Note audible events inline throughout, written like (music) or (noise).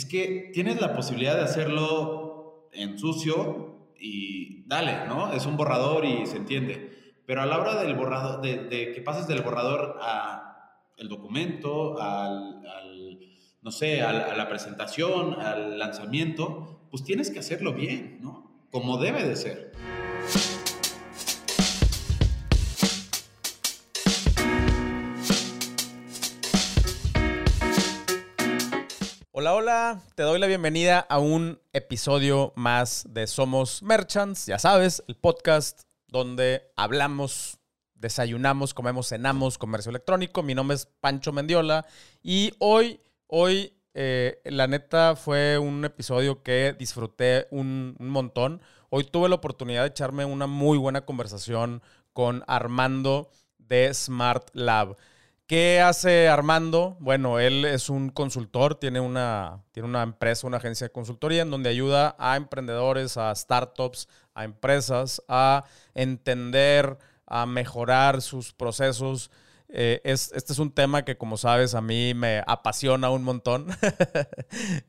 es que tienes la posibilidad de hacerlo en sucio y dale, ¿no? Es un borrador y se entiende. Pero a la hora del borrador, de, que pases del borrador a el documento, al, no sé, a la presentación, al lanzamiento, pues tienes que hacerlo bien, ¿no? Como debe de ser. Hola, te doy la bienvenida a un episodio más de Somos Merchants, ya sabes, el podcast donde hablamos, desayunamos, comemos, cenamos, comercio electrónico. Mi nombre es Pancho Mendiola y hoy, hoy, eh, la neta fue un episodio que disfruté un montón. Hoy tuve la oportunidad de echarme una muy buena conversación con Armando de Smart Lab. ¿Qué hace Armando? Bueno, él es un consultor, tiene una, tiene una empresa, una agencia de consultoría en donde ayuda a emprendedores, a startups, a empresas a entender, a mejorar sus procesos. Eh, este es un tema que, como sabes, a mí me apasiona un montón. (laughs)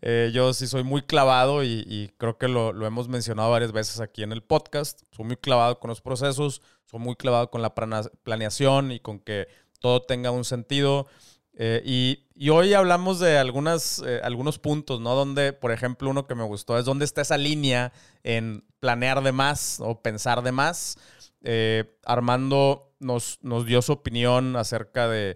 Eh, yo sí soy muy clavado y, creo que lo, lo, hemos mencionado varias veces aquí en el podcast. Soy muy clavado con los procesos, soy muy clavado con la planeación y con que todo tenga un sentido. Eh, y, hoy hablamos de algunas, eh, algunos puntos, ¿no? Donde, por ejemplo, uno que me gustó es dónde está esa línea en planear de más o pensar de más. Eh, Armando nos, nos, dio su opinión acerca de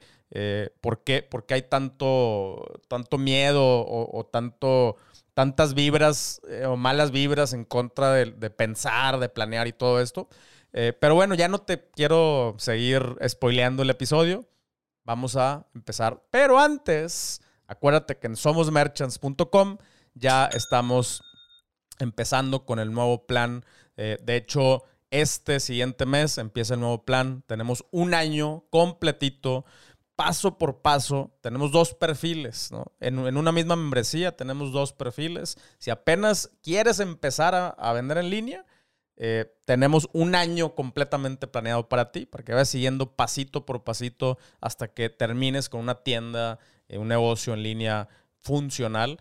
por, qué, por, qué, hay tanto, tanto miedo o, tanto, tantas vibras o malas vibras en contra de, de, pensar, de planear y todo esto. Eh, pero bueno, ya no te quiero seguir spoileando el episodio. Vamos a empezar. Pero antes, acuérdate que en somosmerchants.com ya estamos empezando con el nuevo plan. Eh, de hecho, este siguiente mes empieza el nuevo plan. Tenemos un año completito, paso por paso. Tenemos dos perfiles, ¿no? En, una misma membresía tenemos dos perfiles. Si apenas quieres empezar a vender en línea, eh, tenemos un año completamente planeado para ti, para que vayas siguiendo pasito por pasito hasta que termines con una tienda, eh, un negocio en línea funcional.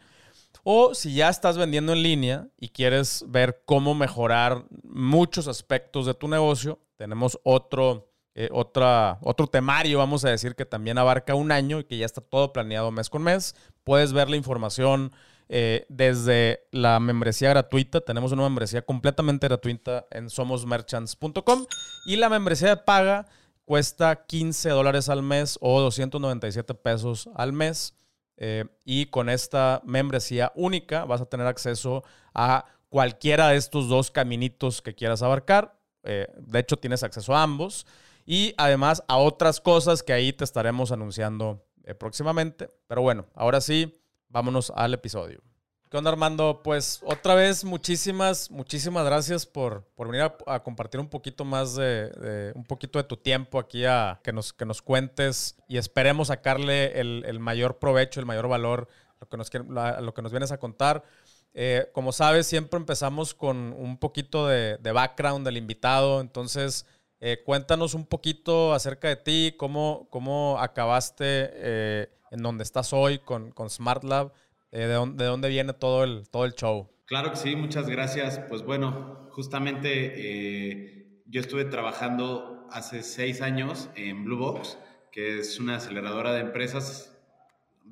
O si ya estás vendiendo en línea y quieres ver cómo mejorar muchos aspectos de tu negocio, tenemos otro, eh, otro temario, vamos a decir, que también abarca un año y que ya está todo planeado mes con mes. Puedes ver la información eh, desde la membresía gratuita. Tenemos una membresía completamente gratuita en somosmerchants.com y la membresía de paga cuesta 15 dólares al mes o 297 pesos al mes. Eh, y con esta membresía única vas a tener acceso a cualquiera de estos dos caminitos que quieras abarcar. Eh, de hecho, tienes acceso a ambos. Y además a otras cosas que ahí te estaremos anunciando próximamente. Pero bueno, ahora sí, vámonos al episodio. ¿Qué onda, Armando? Pues otra vez, muchísimas, muchísimas gracias por, por venir a, compartir un poquito más de, un poquito de tu tiempo aquí a que nos, que nos cuentes y esperemos sacarle el, mayor provecho, el mayor valor lo que nos, a lo que nos vienes a contar. Eh, como sabes, siempre empezamos con un poquito de, background del invitado, entonces eh, cuéntanos un poquito acerca de ti, cómo, cómo acabaste eh, en donde estás hoy con, con SmartLab, eh, de, dónde, de, dónde, viene todo el, todo el show. Claro que sí, muchas gracias. Pues bueno, justamente eh, yo estuve trabajando hace seis años en Blue Box, que es una aceleradora de empresas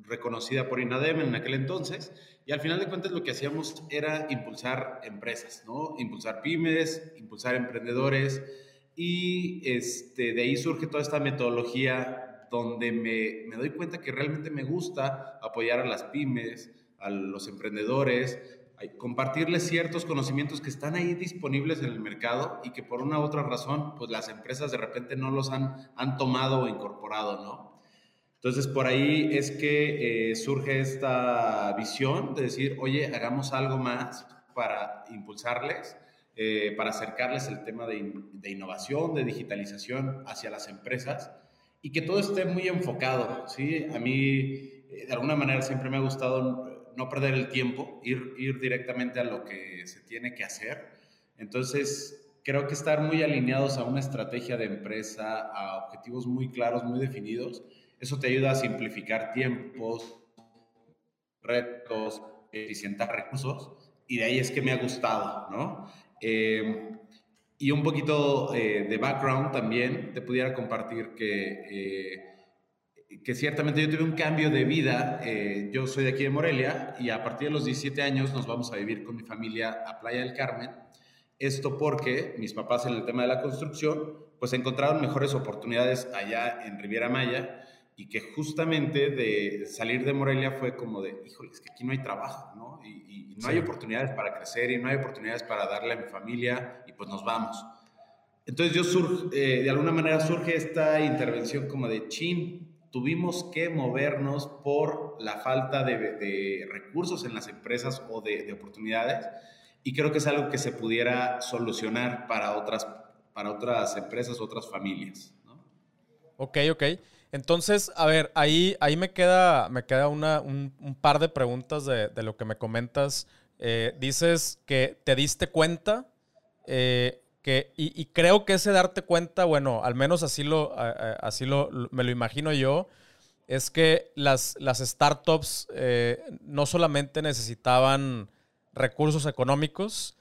reconocida por INADEM en aquel entonces, y al final de cuentas lo que hacíamos era impulsar empresas, ¿no? Impulsar pymes, impulsar emprendedores, y este, de ahí surge toda esta metodología donde me, me, doy cuenta que realmente me gusta apoyar a las pymes, a los emprendedores, compartirles ciertos conocimientos que están ahí disponibles en el mercado y que por una u otra razón, pues las empresas de repente no los han, han tomado o incorporado, ¿no? Entonces, por ahí es que eh, surge esta visión de decir, oye, hagamos algo más para impulsarles, eh, para acercarles el tema de, de innovación, de digitalización hacia las empresas y que todo esté muy enfocado, ¿sí? A mí, eh, de alguna manera, siempre me ha gustado no perder el tiempo, ir, ir directamente a lo que se tiene que hacer. Entonces, creo que estar muy alineados a una estrategia de empresa, a objetivos muy claros, muy definidos, eso te ayuda a simplificar tiempos, retos, eficientar recursos y de ahí es que me ha gustado, ¿no? Eh, y un poquito eh, de background también, te pudiera compartir que, eh, que ciertamente yo tuve un cambio de vida. yo soy de aquí de Morelia y a partir de los 17 años nos vamos a vivir con mi familia a Playa del Carmen. Esto porque mis papás en el tema de la construcción, pues encontraron mejores oportunidades allá en Riviera Maya y que justamente de salir de Morelia fue como de, híjole, es que aquí no hay trabajo, ¿no? Y, no hay oportunidades para crecer y no hay oportunidades para darle a mi familia y pues nos vamos. Entonces yo eh, de alguna manera surge esta intervención como de, chin, tuvimos que movernos por la falta de, recursos en las empresas o de, de, oportunidades y creo que es algo que se pudiera solucionar para otras, para otras empresas, otras familias. ¿no? Ok, ok. Entonces, a ver, ahí, ahí me queda, me queda una, un, par de preguntas de, lo que me comentas. Eh, dices que te diste cuenta, eh, que, y, creo que ese darte cuenta, bueno, al menos así lo, así lo, me lo imagino yo, es que las, las startups eh, no solamente necesitaban recursos económicos,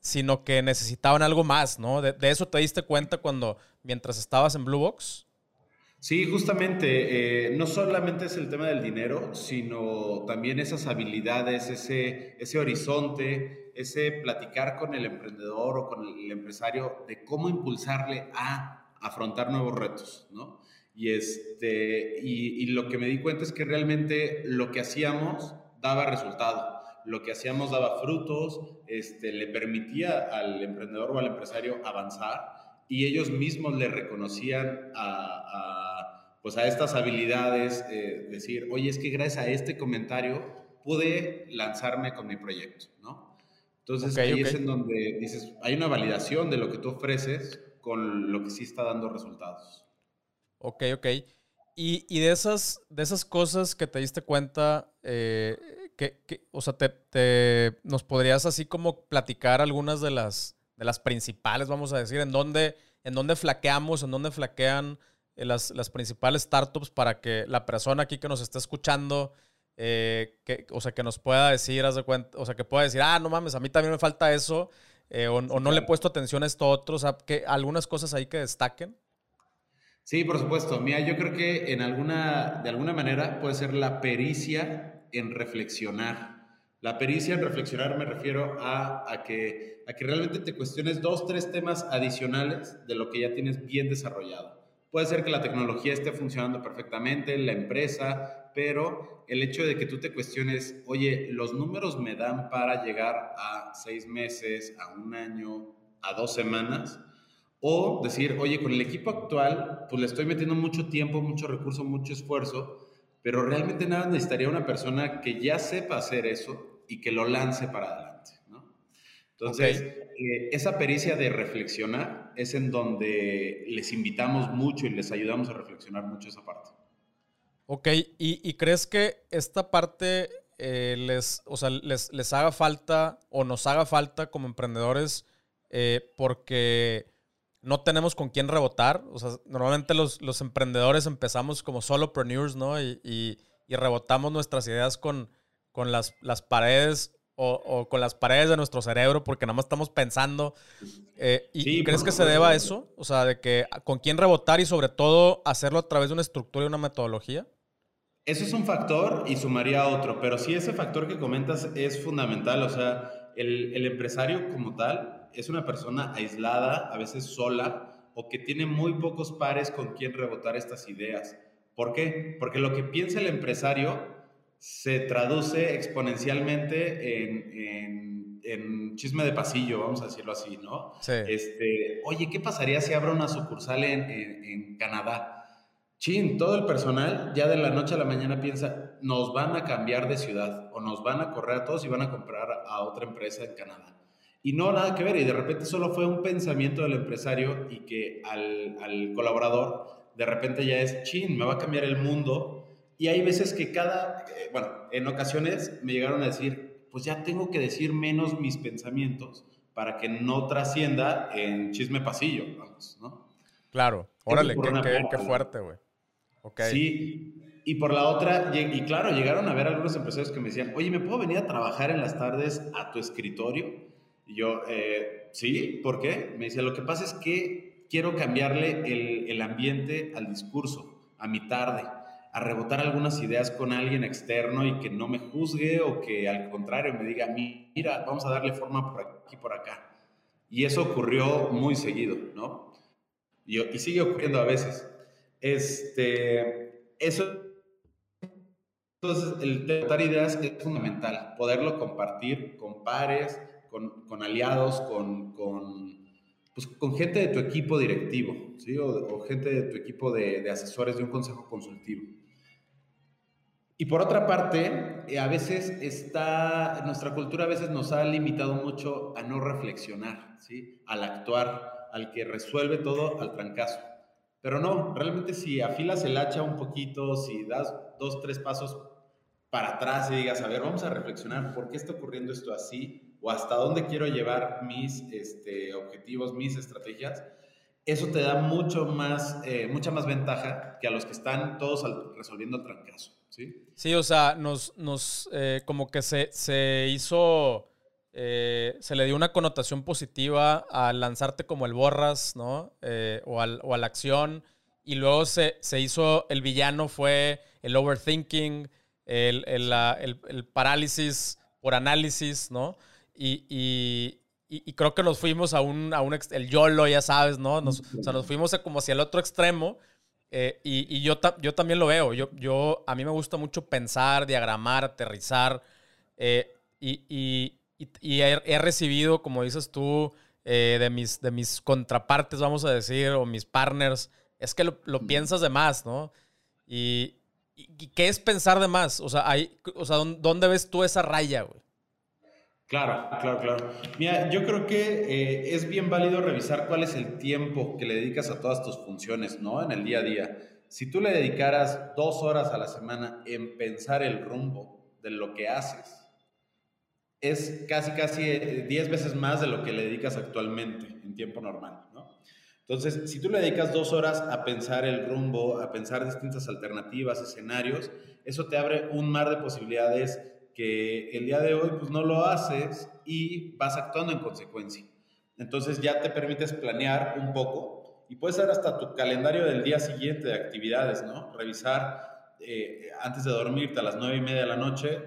sino que necesitaban algo más, ¿no? De, de, eso te diste cuenta cuando, mientras estabas en Blue Box. Sí, justamente, eh, no solamente es el tema del dinero, sino también esas habilidades, ese, ese horizonte, ese platicar con el emprendedor o con el empresario de cómo impulsarle a afrontar nuevos retos, ¿no? Y, este, y, lo que me di cuenta es que realmente lo que hacíamos daba resultado, lo que hacíamos daba frutos, este, le permitía al emprendedor o al empresario avanzar y ellos mismos le reconocían a pues a estas habilidades, eh, decir, oye, es que gracias a este comentario pude lanzarme con mi proyecto, ¿no? Entonces ahí es en donde dices, hay una validación de lo que tú ofreces con lo que sí está dando resultados. Ok, ok. Y, y de, esas, de esas cosas que te diste cuenta, eh, que, o sea, te, nos podrías así como platicar algunas de las, de las principales, vamos a decir, en dónde, en dónde flaqueamos, en dónde flaquean las, las, principales startups para que la persona aquí que nos está escuchando, eh, que, o sea, que nos pueda decir, haz de cuenta, o sea, que pueda decir, ah, no mames, a mí también me falta eso, eh, o, no le he puesto atención a esto otro, o sea, que algunas cosas ahí que destaquen. Sí, por supuesto. Mira, yo creo que en alguna, de alguna manera puede ser la pericia en reflexionar. La pericia en reflexionar me refiero a, a, que, a que realmente te cuestiones dos, tres temas adicionales de lo que ya tienes bien desarrollado. Puede ser que la tecnología esté funcionando perfectamente, la empresa, pero el hecho de que tú te cuestiones, oye, los números me dan para llegar a seis meses, a un año, a dos semanas, o decir, oye, con el equipo actual, pues le estoy metiendo mucho tiempo, mucho recurso, mucho esfuerzo, pero realmente nada necesitaría una persona que ya sepa hacer eso y que lo lance para adelante, Entonces, eh, esa pericia de reflexionar es en donde les invitamos mucho y les ayudamos a reflexionar mucho esa parte. Ok, ¿y, crees que esta parte eh, les, o sea, les, les, haga falta o nos haga falta como emprendedores eh, porque no tenemos con quién rebotar? O sea, normalmente los, los emprendedores empezamos como solopreneurs, ¿no? Y, y, y rebotamos nuestras ideas con, con las, las paredes o, con las paredes de nuestro cerebro porque nada más estamos pensando. Eh, ¿Y crees que se deba a eso? O sea, de que con quién rebotar y sobre todo hacerlo a través de una estructura y una metodología. Eso es un factor y sumaría otro, pero sí ese factor que comentas es fundamental. O sea, el, el empresario como tal es una persona aislada, a veces sola, o que tiene muy pocos pares con quien rebotar estas ideas. ¿Por qué? Porque lo que piensa el empresario se traduce exponencialmente en, en, chisme de pasillo, vamos a decirlo así, ¿no? Sí. Este, oye, ¿qué pasaría si abro una sucursal en, en, Canadá? Chin, todo el personal ya de la noche a la mañana piensa, nos van a cambiar de ciudad o nos van a correr a todos y van a comprar a otra empresa en Canadá. Y no, nada que ver, y de repente solo fue un pensamiento del empresario y que al, al colaborador de repente ya es, chin, me va a cambiar el mundo y hay veces que cada, eh, bueno, en ocasiones me llegaron a decir, pues ya tengo que decir menos mis pensamientos para que no trascienda en chisme pasillo, vamos, ¿no? Claro, órale, qué, qué, fuerte, güey. Okay. Sí, Y por la otra, y claro, llegaron a ver algunos empresarios que me decían, oye, ¿me puedo venir a trabajar en las tardes a tu escritorio? Y yo, eh, sí, ¿por qué? Me decía, lo que pasa es que quiero cambiarle el, el ambiente al discurso, a mi tarde, a rebotar algunas ideas con alguien externo y que no me juzgue o que al contrario me diga, mira, vamos a darle forma por aquí, por acá. Y eso ocurrió muy seguido, ¿no? Y, sigue ocurriendo a veces. Este, eso entonces, el dar ideas es fundamental, poderlo compartir con pares, con, aliados, con, con, pues, con, gente de tu equipo directivo, ¿sí? o, gente de tu equipo de, asesores de un consejo consultivo. Y por otra parte, eh, a veces está, nuestra cultura a veces nos ha limitado mucho a no reflexionar, ¿sí? al actuar, al que resuelve todo al trancazo. Pero no, realmente si afilas el hacha un poquito, si das dos, tres pasos para atrás y digas, a ver, vamos a reflexionar por qué está ocurriendo esto así o hasta dónde quiero llevar mis este, objetivos, mis estrategias, eso te da mucho más, eh, mucha más ventaja que a los que están todos resolviendo el trancazo. ¿sí? Sí, o sea, nos, nos eh, como que se, se hizo, eh, se le dio una connotación positiva a lanzarte como el borras, ¿no? o, al, o a la acción. Y luego se, se hizo, el villano fue el overthinking, el, el, el, parálisis por análisis, ¿no? Y, y, y, creo que nos fuimos a un, a un el YOLO, ya sabes, ¿no? Nos, o sea, nos fuimos como hacia el otro extremo. Eh, y, yo, yo también lo veo. Yo, yo, a mí me gusta mucho pensar, diagramar, aterrizar. Eh, y, he, he, recibido, como dices tú, eh, de, mis, de mis contrapartes, vamos a decir, o mis partners, es que lo, lo piensas de más, ¿no? Y, ¿Qué es pensar de más? O sea, hay, o sea ¿dónde ves tú esa raya, güey? Claro, claro, claro. Mira, yo creo que eh, es bien válido revisar cuál es el tiempo que le dedicas a todas tus funciones, ¿no? En el día a día. Si tú le dedicaras dos horas a la semana en pensar el rumbo de lo que haces, es casi, casi eh, diez veces más de lo que le dedicas actualmente en tiempo normal, ¿no? Entonces, si tú le dedicas dos horas a pensar el rumbo, a pensar distintas alternativas, escenarios, eso te abre un mar de posibilidades que el día de hoy pues no lo haces y vas actuando en consecuencia. Entonces ya te permites planear un poco y puedes ser hasta tu calendario del día siguiente de actividades, ¿no? Revisar eh, antes de dormirte a las nueve y media de la noche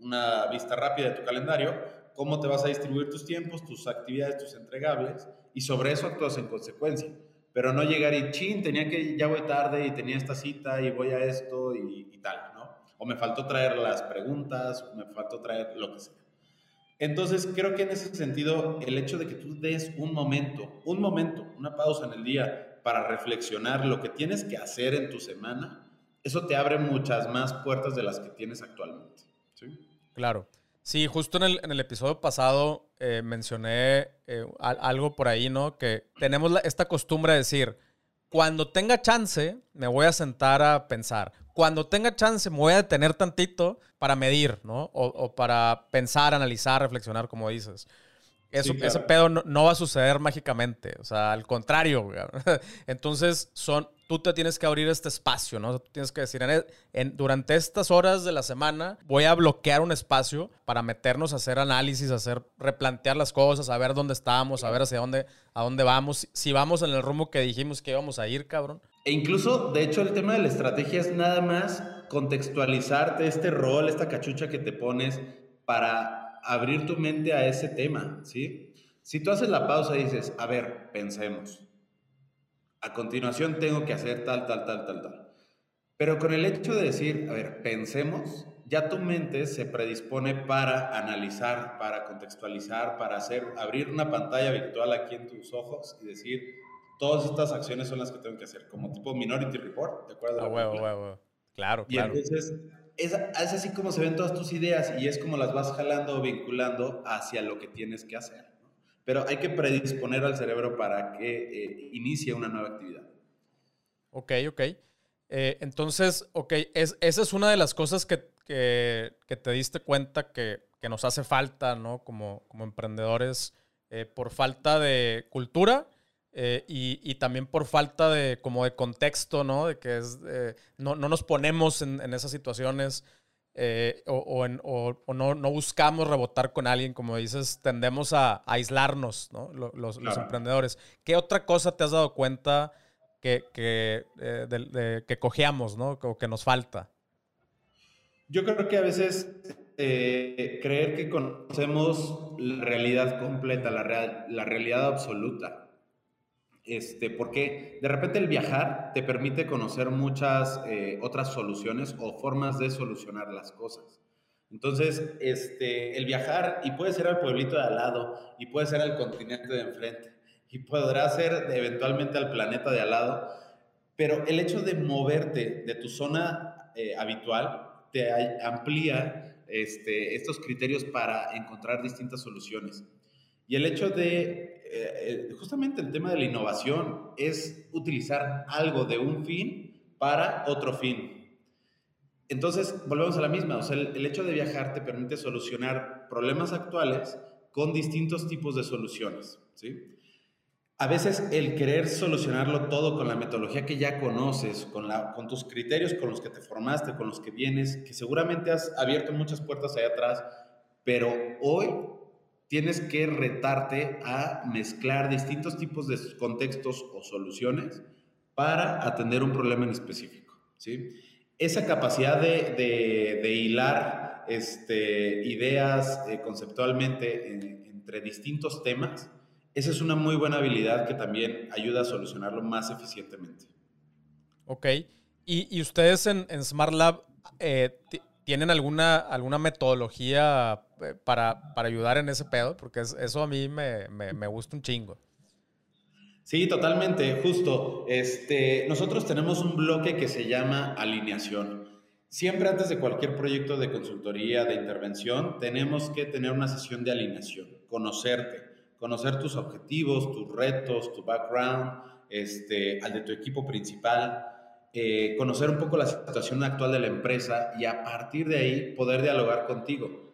una vista rápida de tu calendario, cómo te vas a distribuir tus tiempos, tus actividades, tus entregables y sobre eso actúas en consecuencia. Pero no llegar y, chin, tenía que, ya voy tarde y tenía esta cita y voy a esto y, tal, ¿no? O me faltó traer las preguntas, me faltó traer lo que sea. Entonces, creo que en ese sentido, el hecho de que tú des un momento, un momento, una pausa en el día para reflexionar lo que tienes que hacer en tu semana, eso te abre muchas más puertas de las que tienes actualmente. Claro. Sí, justo en el, en el episodio pasado eh, mencioné eh, algo por ahí, ¿no? Que tenemos esta costumbre de decir, cuando tenga chance, me voy a sentar a pensar. Cuando tenga chance, me voy a detener tantito para medir, ¿no? O, o para pensar, analizar, reflexionar, como dices. Eso, Ese pedo no, va a suceder mágicamente, o sea, al contrario. (laughs) Entonces, son, tú te tienes que abrir este espacio, ¿no? tú tienes que decir, en, durante estas horas de la semana voy a bloquear un espacio para meternos a hacer análisis, a hacer, replantear las cosas, a ver dónde estamos, a ver hacia dónde, a dónde vamos, si vamos en el rumbo que dijimos que íbamos a ir, cabrón. E incluso, de hecho, el tema de la estrategia es nada más contextualizarte este rol, esta cachucha que te pones para abrir tu mente a ese tema, ¿sí? Si tú haces la pausa y dices, a ver, pensemos. A continuación tengo que hacer tal, tal, tal, tal, tal. Pero con el hecho de decir, a ver, pensemos, ya tu mente se predispone para analizar, para contextualizar, para hacer, abrir una pantalla virtual aquí en tus ojos y decir, todas estas acciones son las que tengo que hacer, como tipo Minority Report, ¿te acuerdas? Ah, huevo, huevo. Claro, y entonces es, así como se ven todas tus ideas y es como las vas jalando o vinculando hacia lo que tienes que hacer. Pero hay que predisponer al cerebro para que eh, inicie una nueva actividad. Ok, ok. Eh, entonces, ok, es, esa es una de las cosas que, que, te diste cuenta que, que, nos hace falta, ¿no? Como, como emprendedores, eh, por falta de cultura eh, y, también por falta de como de contexto, ¿no? De que es, eh, no, nos ponemos en, esas situaciones eh, o, no, buscamos rebotar con alguien, como dices, tendemos a, aislarnos, ¿no? Los, emprendedores. ¿Qué otra cosa te has dado cuenta que, que, que cojeamos, ¿no? O que nos falta? Yo creo que a veces creer que conocemos la realidad completa, la, la realidad absoluta, este, porque de repente el viajar te permite conocer muchas eh, otras soluciones o formas de solucionar las cosas. Entonces, este, el viajar, y puede ser al pueblito de al lado, y puede ser al continente de enfrente, y podrá ser eventualmente al planeta de al lado, pero el hecho de moverte de tu zona eh, habitual te amplía este, estos criterios para encontrar distintas soluciones. Y el hecho de eh, eh, justamente el tema de la innovación es utilizar algo de un fin para otro fin. Entonces, volvemos a la misma, o sea, el, hecho de viajar te permite solucionar problemas actuales con distintos tipos de soluciones, ¿sí? A veces el querer solucionarlo todo con la metodología que ya conoces, con, la, con tus criterios con los que te formaste, con los que vienes, que seguramente has abierto muchas puertas allá atrás, pero hoy tienes que retarte a mezclar distintos tipos de contextos o soluciones para atender un problema en específico. ¿sí? Esa capacidad de, hilar este, ideas eh, conceptualmente entre distintos temas, esa es una muy buena habilidad que también ayuda a solucionarlo más eficientemente. Ok. ¿Y, ustedes en, Smart Lab eh, tienen alguna, alguna metodología eh, para, para, ayudar en ese pedo, porque eso a mí me, me, gusta un chingo. Sí, totalmente, justo. Este, nosotros tenemos un bloque que se llama alineación. Siempre antes de cualquier proyecto de consultoría, de intervención, tenemos que tener una sesión de alineación, conocerte, conocer tus objetivos, tus retos, tu background, este, al de tu equipo principal, eh, conocer un poco la situación actual de la empresa y a partir de ahí poder dialogar contigo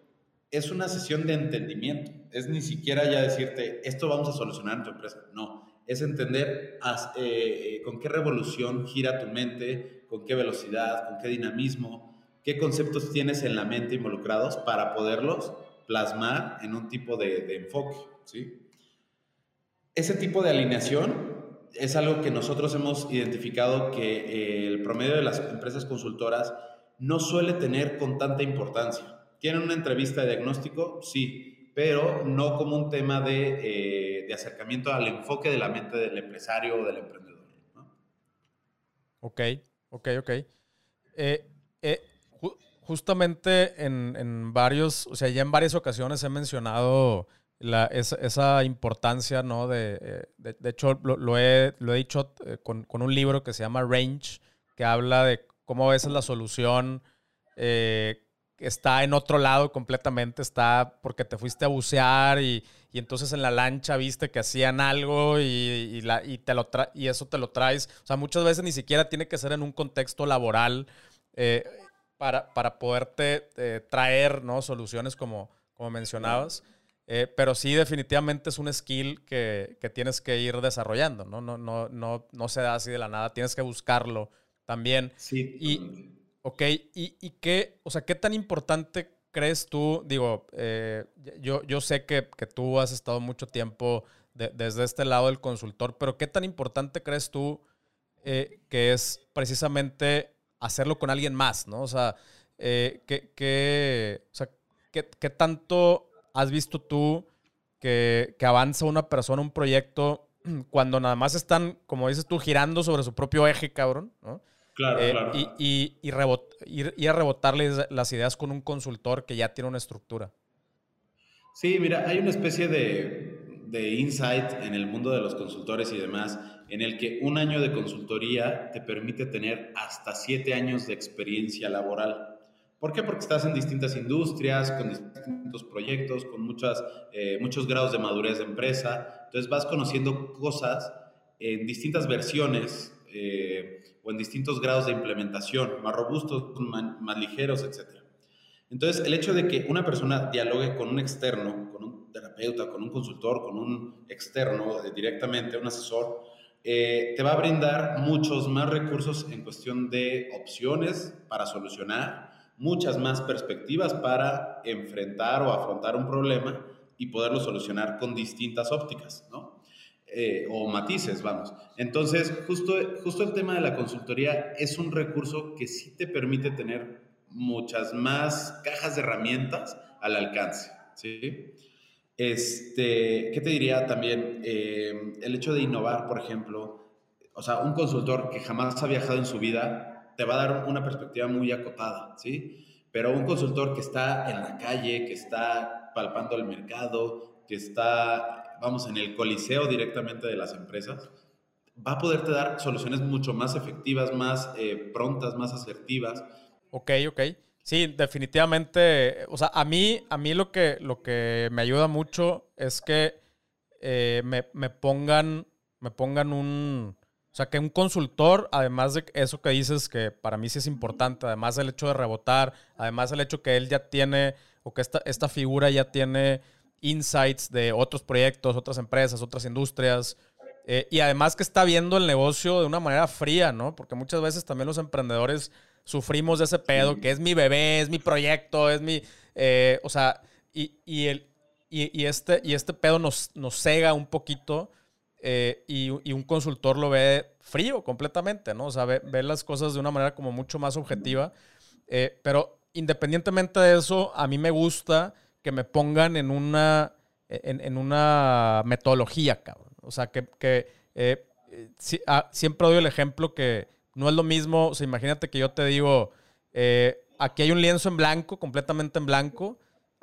es una sesión de entendimiento. Es ni siquiera ya decirte, esto vamos a solucionar en tu empresa. No, es entender eh, con qué revolución gira tu mente, con qué velocidad, con qué dinamismo, qué conceptos tienes en la mente involucrados para poderlos plasmar en un tipo de, enfoque. ¿sí? Ese tipo de alineación es algo que nosotros hemos identificado que eh, el promedio de las empresas consultoras no suele tener con tanta importancia. ¿Tienen una entrevista de diagnóstico? Sí, pero no como un tema de, eh, de acercamiento al enfoque de la mente del empresario o del emprendedor. Ok, ok, ok. Eh, eh, justamente en, en, varios, o sea, ya en varias ocasiones he mencionado esa, importancia, ¿no? De, de, hecho, lo, he, lo, he, dicho con, con, un libro que se llama Range, que habla de cómo a veces la solución eh, está en otro lado completamente, está porque te fuiste a bucear y, entonces en la lancha viste que hacían algo y, la, te lo y eso te lo traes. O sea, muchas veces ni siquiera tiene que ser en un contexto laboral eh, para, para, poderte eh, traer ¿no? soluciones como, como mencionabas. Eh, pero sí, definitivamente es un skill que, que, tienes que ir desarrollando, ¿no? No, no, no, no se da así de la nada, tienes que buscarlo también. Sí. Y, Ok, ¿Y, ¿y, qué, o sea, qué tan importante crees tú? Digo, eh, yo, yo sé que, que, tú has estado mucho tiempo desde este lado del consultor, pero ¿qué tan importante crees tú eh, que es precisamente hacerlo con alguien más, ¿no? O sea, eh, ¿qué, qué, o sea ¿qué, tanto has visto tú que, que avanza una persona, un proyecto, (clears throat) cuando nada más están, como dices tú, girando sobre su propio eje, cabrón, ¿no? Claro, eh, claro. Y, y, y, ir, a rebotarles las ideas con un consultor que ya tiene una estructura. Sí, mira, hay una especie de, de insight en el mundo de los consultores y demás, en el que un año de consultoría te permite tener hasta siete años de experiencia laboral. ¿Por qué? Porque estás en distintas industrias, con distintos proyectos, con muchas, eh, muchos grados de madurez de empresa. Entonces vas conociendo cosas en distintas versiones eh, o en distintos grados de implementación, más robustos, más, ligeros, etc. Entonces, el hecho de que una persona dialogue con un externo, con un terapeuta, con un consultor, con un externo, eh, directamente, un asesor, eh, te va a brindar muchos más recursos en cuestión de opciones para solucionar, muchas más perspectivas para enfrentar o afrontar un problema y poderlo solucionar con distintas ópticas, ¿no? Eh, o matices, vamos. Entonces, justo, justo el tema de la consultoría es un recurso que sí te permite tener muchas más cajas de herramientas al alcance, ¿sí? Este, ¿qué te diría también? Eh, el hecho de innovar, por ejemplo, o sea, un consultor que jamás ha viajado en su vida te va a dar una perspectiva muy acotada, ¿sí? Pero un consultor que está en la calle, que está palpando el mercado, que está, vamos, en el coliseo directamente de las empresas, va a poderte dar soluciones mucho más efectivas, más eh, prontas, más asertivas. Ok, ok. Sí, definitivamente. O sea, a mí, a mí lo que, lo que me ayuda mucho es que eh, me, pongan, me pongan un. O sea, que un consultor, además de eso que dices, que para mí sí es importante, además del hecho de rebotar, además del hecho que él ya tiene, o que esta, esta figura ya tiene insights de otros proyectos, otras empresas, otras industrias, eh, y además que está viendo el negocio de una manera fría, ¿no? Porque muchas veces también los emprendedores sufrimos de ese pedo, que es mi bebé, es mi proyecto, es mi... Eh, o sea, y, y, el, y, este, y este pedo nos, nos cega un poquito eh, y, un consultor lo ve frío completamente, ¿no? O sea, ve, las cosas de una manera como mucho más objetiva. Eh, pero independientemente de eso, a mí me gusta que me pongan en una, en, en una metodología, cabrón. O sea, que, que ah, siempre doy el ejemplo que no es lo mismo, o sea, imagínate que yo te digo, eh, aquí hay un lienzo en blanco, completamente en blanco,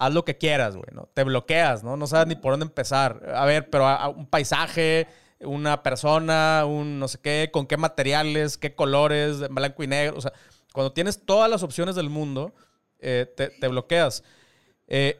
haz lo que quieras, güey, ¿no? Te bloqueas, ¿no? No sabes ni por dónde empezar. A ver, pero un paisaje, una persona, un no sé qué, con qué materiales, qué colores, blanco y negro. O sea, cuando tienes todas las opciones del mundo, eh, te, te, bloqueas. Eh,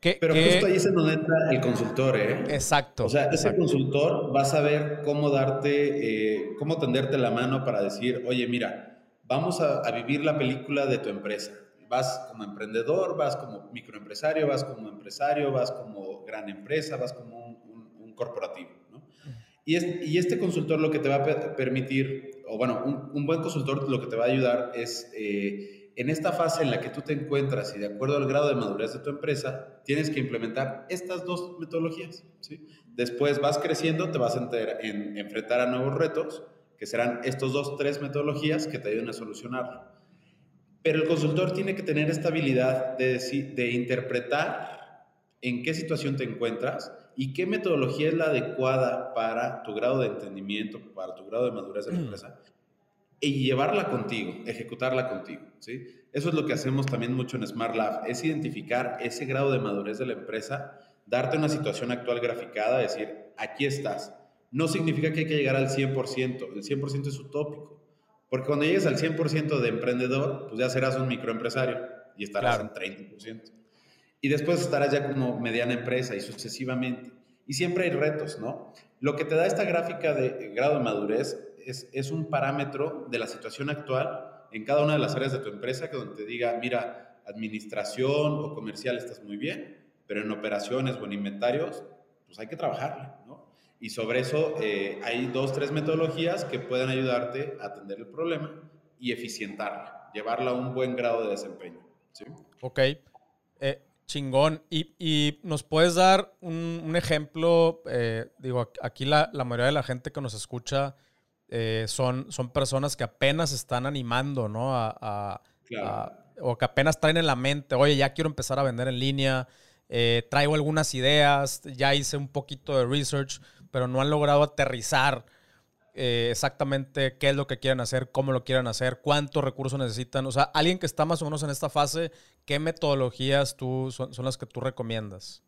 pero justo ahí es en donde entra el consultor, ¿eh? Exacto. O sea, ese consultor va a saber cómo darte, eh, cómo tenderte la mano para decir, oye, mira, vamos a, vivir la película de tu empresa. Vas como emprendedor, vas como microempresario, vas como empresario, vas como gran empresa, vas como un, corporativo, ¿no? Y, y, este consultor lo que te va a permitir, o bueno, un, buen consultor lo que te va a ayudar es... Eh, en esta fase en la que tú te encuentras y de acuerdo al grado de madurez de tu empresa, tienes que implementar estas dos metodologías. ¿sí? Después vas creciendo, te vas a en, enfrentar a nuevos retos, que serán estos dos, tres metodologías que te ayuden a solucionarlo. Pero el consultor tiene que tener esta habilidad de, de interpretar en qué situación te encuentras y qué metodología es la adecuada para tu grado de entendimiento, para tu grado de madurez de la mm. empresa y llevarla contigo, ejecutarla contigo, ¿sí? Eso es lo que hacemos también mucho en Smart Lab, es identificar ese grado de madurez de la empresa, darte una situación actual graficada, decir, aquí estás. No significa que hay que llegar al 100%, el 100% es utópico, porque cuando llegues al 100% de emprendedor, pues ya serás un microempresario y estarás en 30%. Y después estarás ya como mediana empresa y sucesivamente. Y siempre hay retos, ¿no? Lo que te da esta gráfica de grado de madurez es, un parámetro de la situación actual en cada una de las áreas de tu empresa que donde te diga, mira, administración o comercial estás muy bien, pero en operaciones o en inventarios, pues hay que trabajarle. Y sobre eso eh, hay dos, tres metodologías que pueden ayudarte a atender el problema y eficientarla, llevarla a un buen grado de desempeño. ¿sí? Ok, eh, chingón. Y, nos puedes dar un, ejemplo, eh, digo, aquí la, la, mayoría de la gente que nos escucha eh, son, son personas que apenas están animando, ¿no? A, o que apenas traen en la mente, oye, ya quiero empezar a vender en línea, eh, traigo algunas ideas, ya hice un poquito de research, pero no han logrado aterrizar eh, exactamente qué es lo que quieren hacer, cómo lo quieren hacer, cuántos recursos necesitan. O sea, alguien que está más o menos en esta fase, ¿qué metodologías tú, son, son las que tú recomiendas?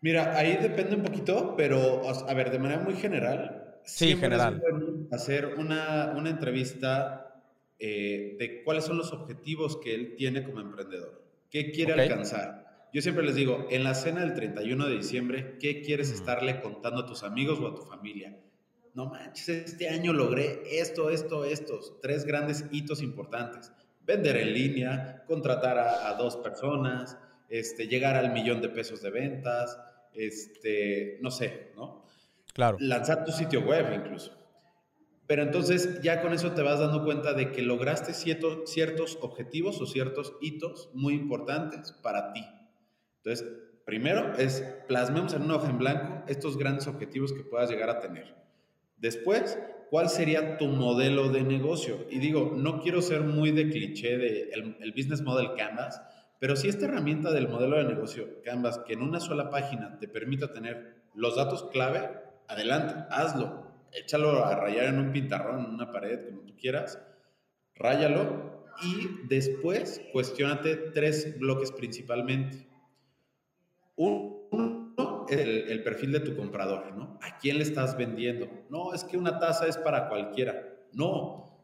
Mira, ahí depende un poquito, pero a ver, de manera muy general, Sí, general. hacer una, una entrevista eh, de cuáles son los objetivos que él tiene como emprendedor. ¿Qué quiere alcanzar? Yo siempre les digo, en la cena del 31 de diciembre, ¿qué quieres estarle contando a tus amigos o a tu familia? No manches, este año logré esto, esto, estos, tres grandes hitos importantes. Vender en línea, contratar a, a dos personas, este, llegar al millón de pesos de ventas, este, no sé, ¿no? Claro. Lanzar tu sitio web incluso. Pero entonces ya con eso te vas dando cuenta de que lograste ciertos, ciertos objetivos o ciertos hitos muy importantes para ti. Entonces, primero es plasmemos en una hoja en blanco estos grandes objetivos que puedas llegar a tener. Después, ¿cuál sería tu modelo de negocio? Y digo, no quiero ser muy de cliché de el, business model Canvas, pero si esta herramienta del modelo de negocio Canvas, que en una sola página te permita tener los datos clave, adelante, hazlo échalo a rayar en un pintarrón, en una pared, como tú quieras, ráyalo y después cuestionate tres bloques principalmente. Uno el, perfil de tu comprador, ¿no? ¿A quién le estás vendiendo? No, es que una taza es para cualquiera. No,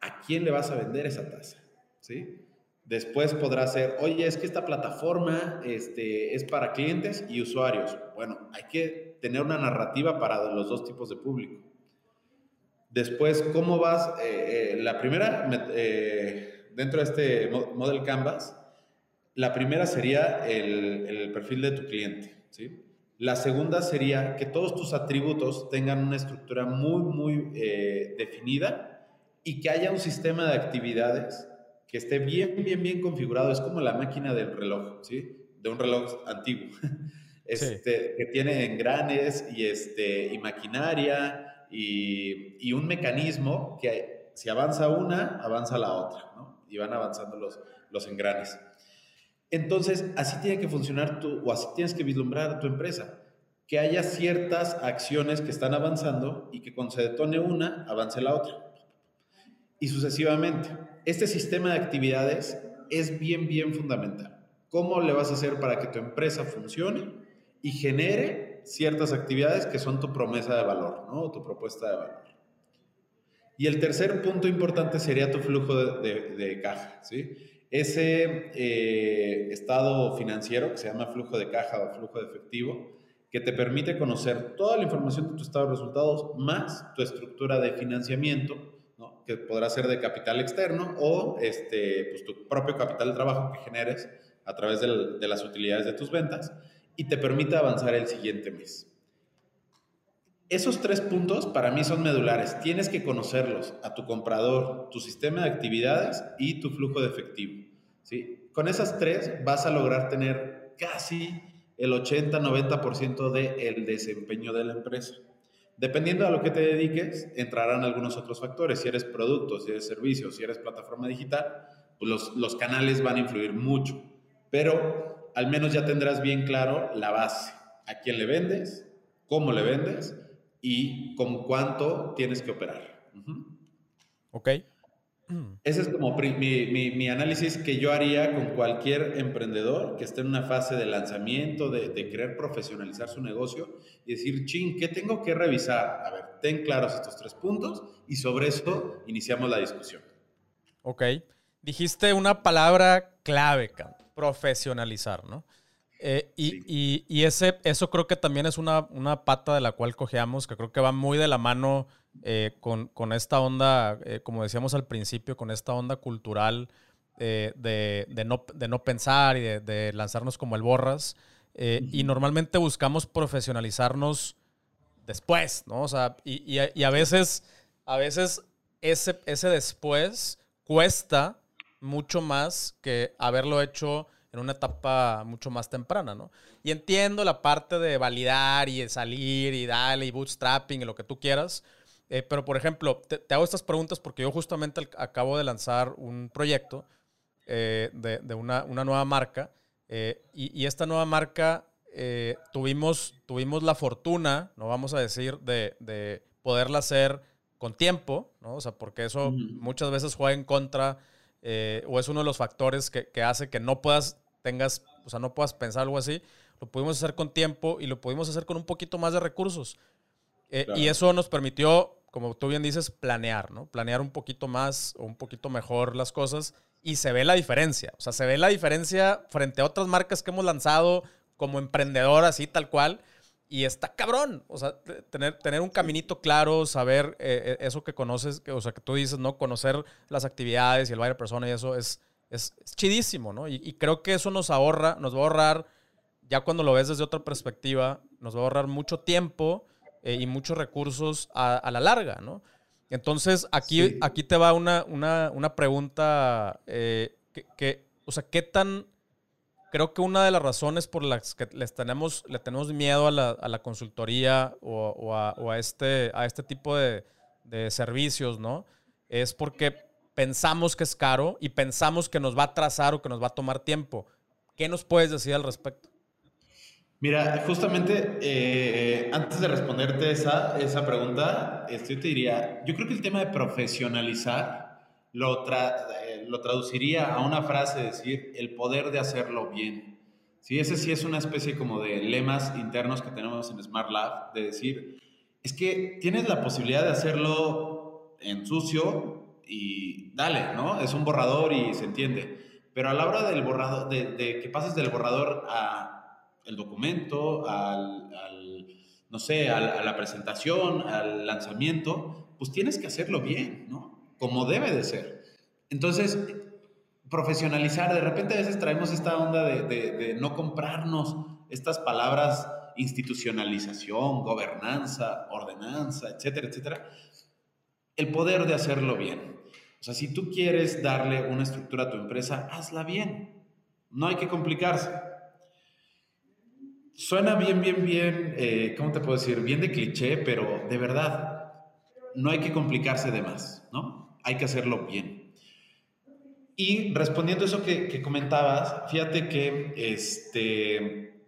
¿a quién le vas a vender esa taza? ¿Sí? Después podrá ser, oye, es que esta plataforma este, es para clientes y usuarios. Bueno, hay que tener una narrativa para los dos tipos de público. Después, ¿cómo vas? Eh, eh, la primera, eh, dentro de este Model Canvas, la primera sería el, el perfil de tu cliente. ¿sí? La segunda sería que todos tus atributos tengan una estructura muy, muy definida y que haya un sistema de actividades que esté bien, bien, bien configurado. Es como la máquina del reloj, ¿sí? De un reloj antiguo. (laughs) Este, Que tiene engranes y, este, y maquinaria y, y, un mecanismo que si avanza una, avanza la otra, ¿no? Y van avanzando los, los engranes. Entonces, así tiene que funcionar tu, o así tienes que vislumbrar tu empresa. Que haya ciertas acciones que están avanzando y que cuando se detone una, avance la otra. Y sucesivamente este sistema de actividades es bien, bien fundamental. ¿Cómo le vas a hacer para que tu empresa funcione y genere ciertas actividades que son tu promesa de valor, ¿no? Tu propuesta de valor. Y el tercer punto importante sería tu flujo de, caja, ¿sí? Ese eh, estado financiero que se llama flujo de caja o flujo de efectivo, que te permite conocer toda la información de tu estado de resultados más tu estructura de financiamiento que podrá ser de capital externo o este, pues, tu propio capital de trabajo que generes a través de, las utilidades de tus ventas y te permite avanzar el siguiente mes. Esos tres puntos para mí son medulares. Tienes que conocerlos a tu comprador, tu sistema de actividades y tu flujo de efectivo. ¿sí? Con esas tres vas a lograr tener casi el 80-90% del desempeño de la empresa. Dependiendo a lo que te dediques, entrarán algunos otros factores. Si eres producto, si eres servicio, si eres plataforma digital, pues los, los canales van a influir mucho. Pero al menos ya tendrás bien claro la base. A quién le vendes, cómo le vendes y con cuánto tienes que operar. Ok. (clears throat) Ese es como mi, análisis que yo haría con cualquier emprendedor que esté en una fase de lanzamiento, de, querer profesionalizar su negocio y decir, ching, ¿qué tengo que revisar? A ver, ten claros estos tres puntos y sobre eso iniciamos la discusión. Ok. Dijiste una palabra clave, profesionalizar, ¿no? Eh, y, ese, eso creo que también es una, una pata de la cual cojeamos, que creo que va muy de la mano eh, con, con, esta onda, eh, como decíamos al principio, con esta onda cultural de, de, no, de, no, pensar y de, de, lanzarnos como el borras. Y normalmente buscamos profesionalizarnos después, ¿no? O sea, y, y, y, a veces, a veces ese, ese después cuesta mucho más que haberlo hecho en una etapa mucho más temprana, ¿no? Y entiendo la parte de validar y de salir y darle y bootstrapping y lo que tú quieras, eh, pero, por ejemplo, te, hago estas preguntas porque yo justamente acabo de lanzar un proyecto eh, de, una, nueva marca eh, y, esta nueva marca tuvimos, tuvimos la fortuna, no vamos a decir, de, poderla hacer con tiempo, ¿no? O sea, porque eso muchas veces juega en contra o es uno de los factores que, que, hace que no puedas, tengas, o sea, no puedas pensar algo así. Lo pudimos hacer con tiempo y lo pudimos hacer con un poquito más de recursos. Y eso nos permitió como tú bien dices, planear, ¿no? Planear un poquito más o un poquito mejor las cosas y se ve la diferencia. O sea, se ve la diferencia frente a otras marcas que hemos lanzado como emprendedor, así tal cual. Y está cabrón. O sea, tener, tener un caminito claro, saber eh, eh, eso que conoces, que, o sea, que tú dices, ¿no? Conocer las actividades y el baile persona y eso es, es, chidísimo, ¿no? Y, creo que eso nos ahorra, nos va a ahorrar, ya cuando lo ves desde otra perspectiva, nos va a ahorrar mucho tiempo eh, y muchos recursos a, la larga, ¿no? Entonces, aquí, aquí te va una, una, pregunta eh, que, o sea, ¿qué tan... Creo que una de las razones por las que les tenemos, le tenemos miedo a la, consultoría o, a, este, a este tipo de, de servicios, ¿no? Es porque pensamos que es caro y pensamos que nos va a atrasar o que nos va a tomar tiempo. ¿Qué nos puedes decir al respecto? Mira, justamente eh, antes de responderte esa, esa pregunta, este, yo te diría, yo creo que el tema de profesionalizar lo, eh, lo traduciría a una frase, de decir, el poder de hacerlo bien. Sí, ese sí es una especie como de lemas internos que tenemos en Smart Lab, de decir, es que tienes la posibilidad de hacerlo en sucio, y dale, ¿no? Es un borrador y se entiende. Pero a la hora del borrador, de, que pases del borrador a el documento, al, no sé, a, la presentación, al lanzamiento, pues tienes que hacerlo bien, ¿no? Como debe de ser. Entonces, profesionalizar, de repente a veces traemos esta onda de, de no comprarnos estas palabras institucionalización, gobernanza, ordenanza, etcétera, etcétera, el poder de hacerlo bien. O sea, si tú quieres darle una estructura a tu empresa, hazla bien. No hay que complicarse. Suena bien, bien, bien, eh, ¿cómo te puedo decir? Bien de cliché, pero de verdad, no hay que complicarse de más, ¿no? Hay que hacerlo bien. Y respondiendo a eso que, comentabas, fíjate que este,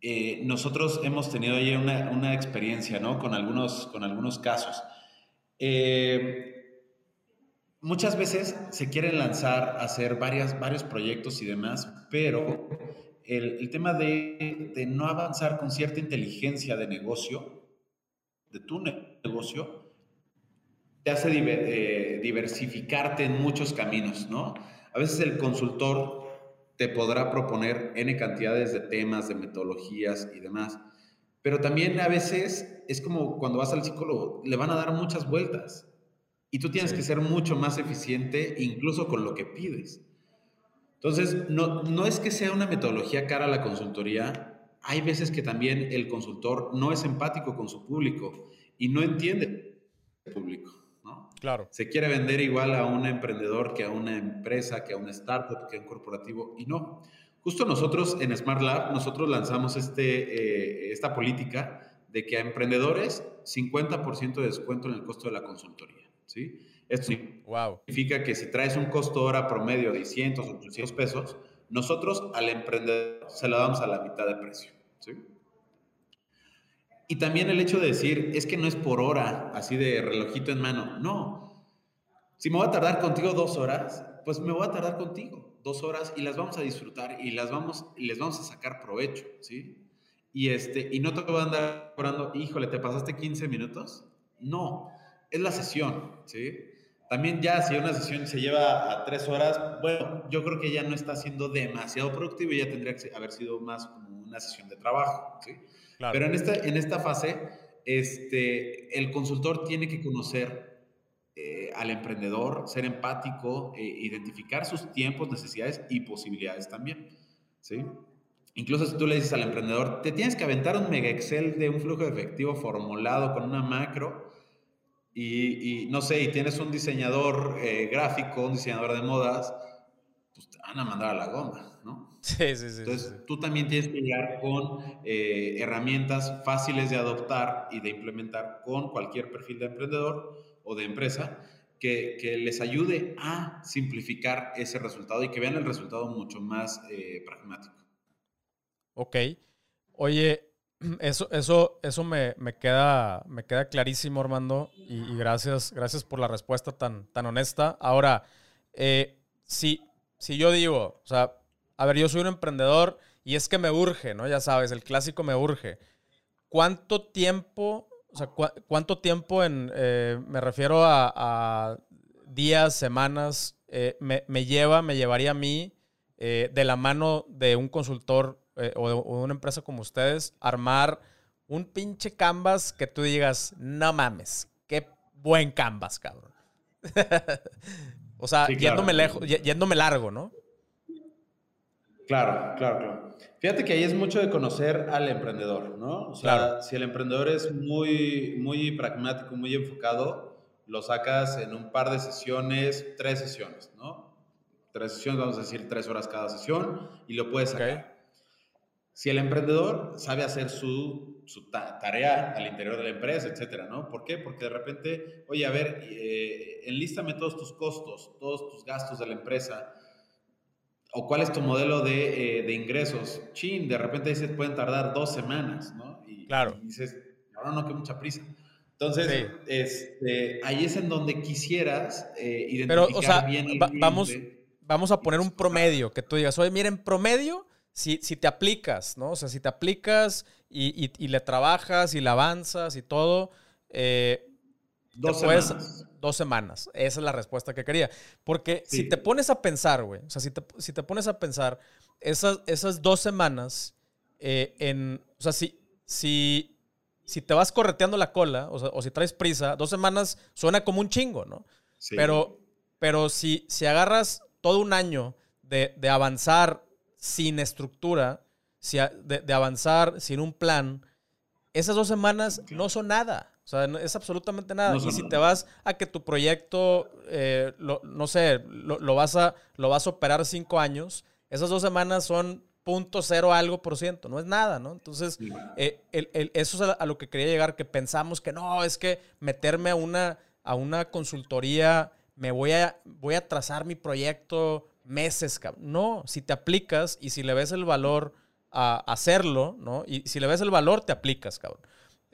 eh, nosotros hemos tenido ahí una, una, experiencia, ¿no? Con algunos, con algunos casos. Eh, muchas veces se quieren lanzar a hacer varias, varios proyectos y demás, pero el, tema de, no avanzar con cierta inteligencia de negocio, de tu negocio, te hace eh, diversificarte en muchos caminos, ¿no? A veces el consultor te podrá proponer N cantidades de temas, de metodologías y demás, pero también a veces es como cuando vas al psicólogo, le van a dar muchas vueltas y tú tienes que ser mucho más eficiente incluso con lo que pides. Entonces, no, no es que sea una metodología cara a la consultoría, hay veces que también el consultor no es empático con su público y no entiende el público. ¿no? Claro. Se quiere vender igual a un emprendedor que a una empresa, que a una startup, que a un corporativo y no. Justo nosotros en Smart Lab, nosotros lanzamos este, eh, esta política de que a emprendedores 50% de descuento en el costo de la consultoría. ¿sí? Esto significa que si traes un costo hora promedio de 100 o 800 pesos, nosotros al emprendedor se lo damos a la mitad de precio. ¿sí? Y también el hecho de decir, es que no es por hora, así de relojito en mano. No. Si me voy a tardar contigo dos horas, pues me voy a tardar contigo dos horas y las vamos a disfrutar y las vamos, y les vamos a sacar provecho, ¿sí? Y, este, y no te voy a andar cobrando, híjole, ¿te pasaste 15 minutos? No, es la sesión, ¿sí? También ya si una sesión se lleva a tres horas, bueno, yo creo que ya no está siendo demasiado productivo y ya tendría que haber sido más como una sesión de trabajo, ¿sí? Pero en esta, en esta fase, este, el consultor tiene que conocer eh, al emprendedor, ser empático, e identificar sus tiempos, necesidades y posibilidades también. ¿sí? Incluso si tú le dices al emprendedor, te tienes que aventar un mega Excel de un flujo de efectivo formulado con una macro y, no sé, y tienes un diseñador eh, gráfico, un diseñador de modas, pues te van a mandar a la goma, ¿no? (laughs) Sí, sí, sí. Entonces, tú también tienes que llegar con eh, herramientas fáciles de adoptar y de implementar con cualquier perfil de emprendedor o de empresa que, les ayude a simplificar ese resultado y que vean el resultado mucho más eh, pragmático. Ok. Oye, (clears throat) eso, eso, eso me, queda, me queda clarísimo, Armando, y, gracias, gracias por la respuesta tan, tan honesta. Ahora, eh, si, si yo digo, o sea, a ver, yo soy un emprendedor y es que me urge, ¿no? Ya sabes, el clásico me urge. ¿Cuánto tiempo o sea, ¿cuánto tiempo en, eh, me refiero a, días, semanas, eh, me, lleva, me llevaría a mí, eh, de la mano de un consultor o de, una empresa como ustedes, armar un pinche canvas que tú digas, no mames, qué buen canvas, cabrón? (laughs) O sea, yéndome lejos, yéndome largo, ¿no? Claro, claro, claro. Fíjate que ahí es mucho de conocer al emprendedor, ¿no? O sea, si el emprendedor es muy, muy pragmático, muy enfocado, lo sacas en un par de sesiones, tres sesiones, ¿no? Tres sesiones, vamos a decir tres horas cada sesión, y lo puedes sacar. Si el emprendedor sabe hacer su, su tarea al interior de la empresa, etcétera, ¿no? ¿Por qué? Porque de repente, oye, a ver, eh, enlístame todos tus costos, todos tus gastos de la empresa, o cuál es tu modelo de, eh, de ingresos. Chin, de repente se pueden tardar dos semanas, ¿no? Y, claro. Y dices, ahora no, que mucha prisa. Entonces, este, ahí es en donde quisieras eh, identificar Pero, o sea, bien vamos, vamos a poner un promedio, que tú digas, oye, miren, promedio, si, si te aplicas, ¿no? O sea, si te aplicas y, y, le trabajas y le avanzas y todo, eh, dos semanas dos semanas. Esa es la respuesta que quería. Porque si te pones a pensar, güey, o sea, si te, si te, pones a pensar, esas, esas dos semanas, eh, en, o sea, si, si, si te vas correteando la cola, o, sea, o si traes prisa, dos semanas suena como un chingo, ¿no? Pero, pero si, si agarras todo un año de, de avanzar sin estructura, si, de, de avanzar sin un plan, esas dos semanas no son nada. O sea, es absolutamente nada. y si te vas a que tu proyecto, eh, no sé, lo, vas a, lo vas a operar cinco años, esas dos semanas son punto cero algo por ciento, no es nada, ¿no? Entonces, eh, eso es a, lo que quería llegar, que pensamos que no, es que meterme a una, a una consultoría, me voy a, voy a trazar mi proyecto meses, cabrón. No, si te aplicas y si le ves el valor a hacerlo, ¿no? Y si le ves el valor, te aplicas, cabrón.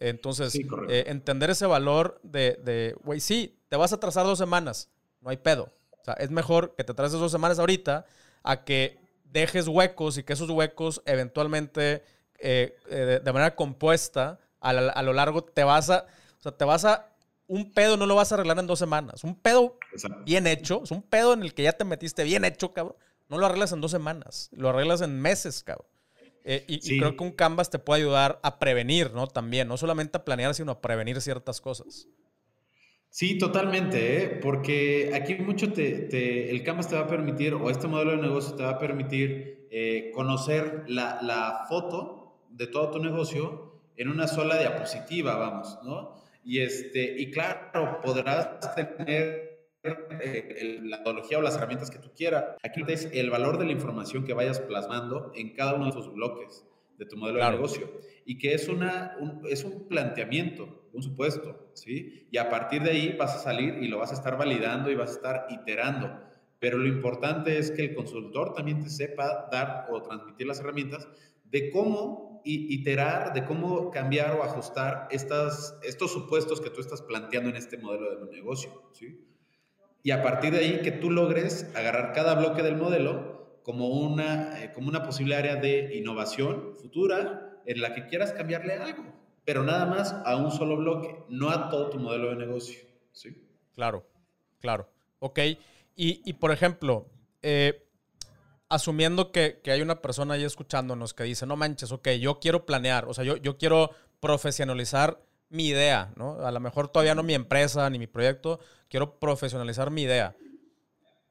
Entonces, eh, entender ese valor de, güey, sí, te vas a trazar dos semanas, no hay pedo. O sea, es mejor que te traces dos semanas ahorita a que dejes huecos y que esos huecos eventualmente, eh, eh, de manera compuesta, a, lo largo te vas a, o sea, te vas a, un pedo no lo vas a arreglar en dos semanas. Un pedo bien hecho, es un pedo en el que ya te metiste bien hecho, cabrón. No lo arreglas en dos semanas, lo arreglas en meses, cabrón. Eh, y, creo que un Canvas te puede ayudar a prevenir, ¿no? También, no solamente a planear, sino a prevenir ciertas cosas. Sí, totalmente, ¿eh? porque aquí mucho te, el Canvas te va a permitir, o este modelo de negocio te va a permitir eh, conocer la, la, foto de todo tu negocio en una sola diapositiva, vamos, ¿no? Y, este, y claro, podrás tener eh, la metodología o las herramientas que tú quieras. Aquí es el valor de la información que vayas plasmando en cada uno de esos bloques de tu modelo de negocio y que es, una, un, es un planteamiento, un supuesto, ¿sí? Y a partir de ahí vas a salir y lo vas a estar validando y vas a estar iterando. Pero lo importante es que el consultor también te sepa dar o transmitir las herramientas de cómo iterar, de cómo cambiar o ajustar estas, estos supuestos que tú estás planteando en este modelo de negocio, ¿sí? Y a partir de ahí que tú logres agarrar cada bloque del modelo como una, eh, como una posible área de innovación futura en la que quieras cambiarle algo, pero nada más a un solo bloque, no a todo tu modelo de negocio. ¿sí? Claro, claro. Ok. Y, y por ejemplo, eh, asumiendo que, que, hay una persona ahí escuchándonos que dice, no manches, ok, yo quiero planear, o sea, yo, yo quiero profesionalizar mi idea, ¿no? A lo mejor todavía no mi empresa ni mi proyecto, quiero profesionalizar mi idea.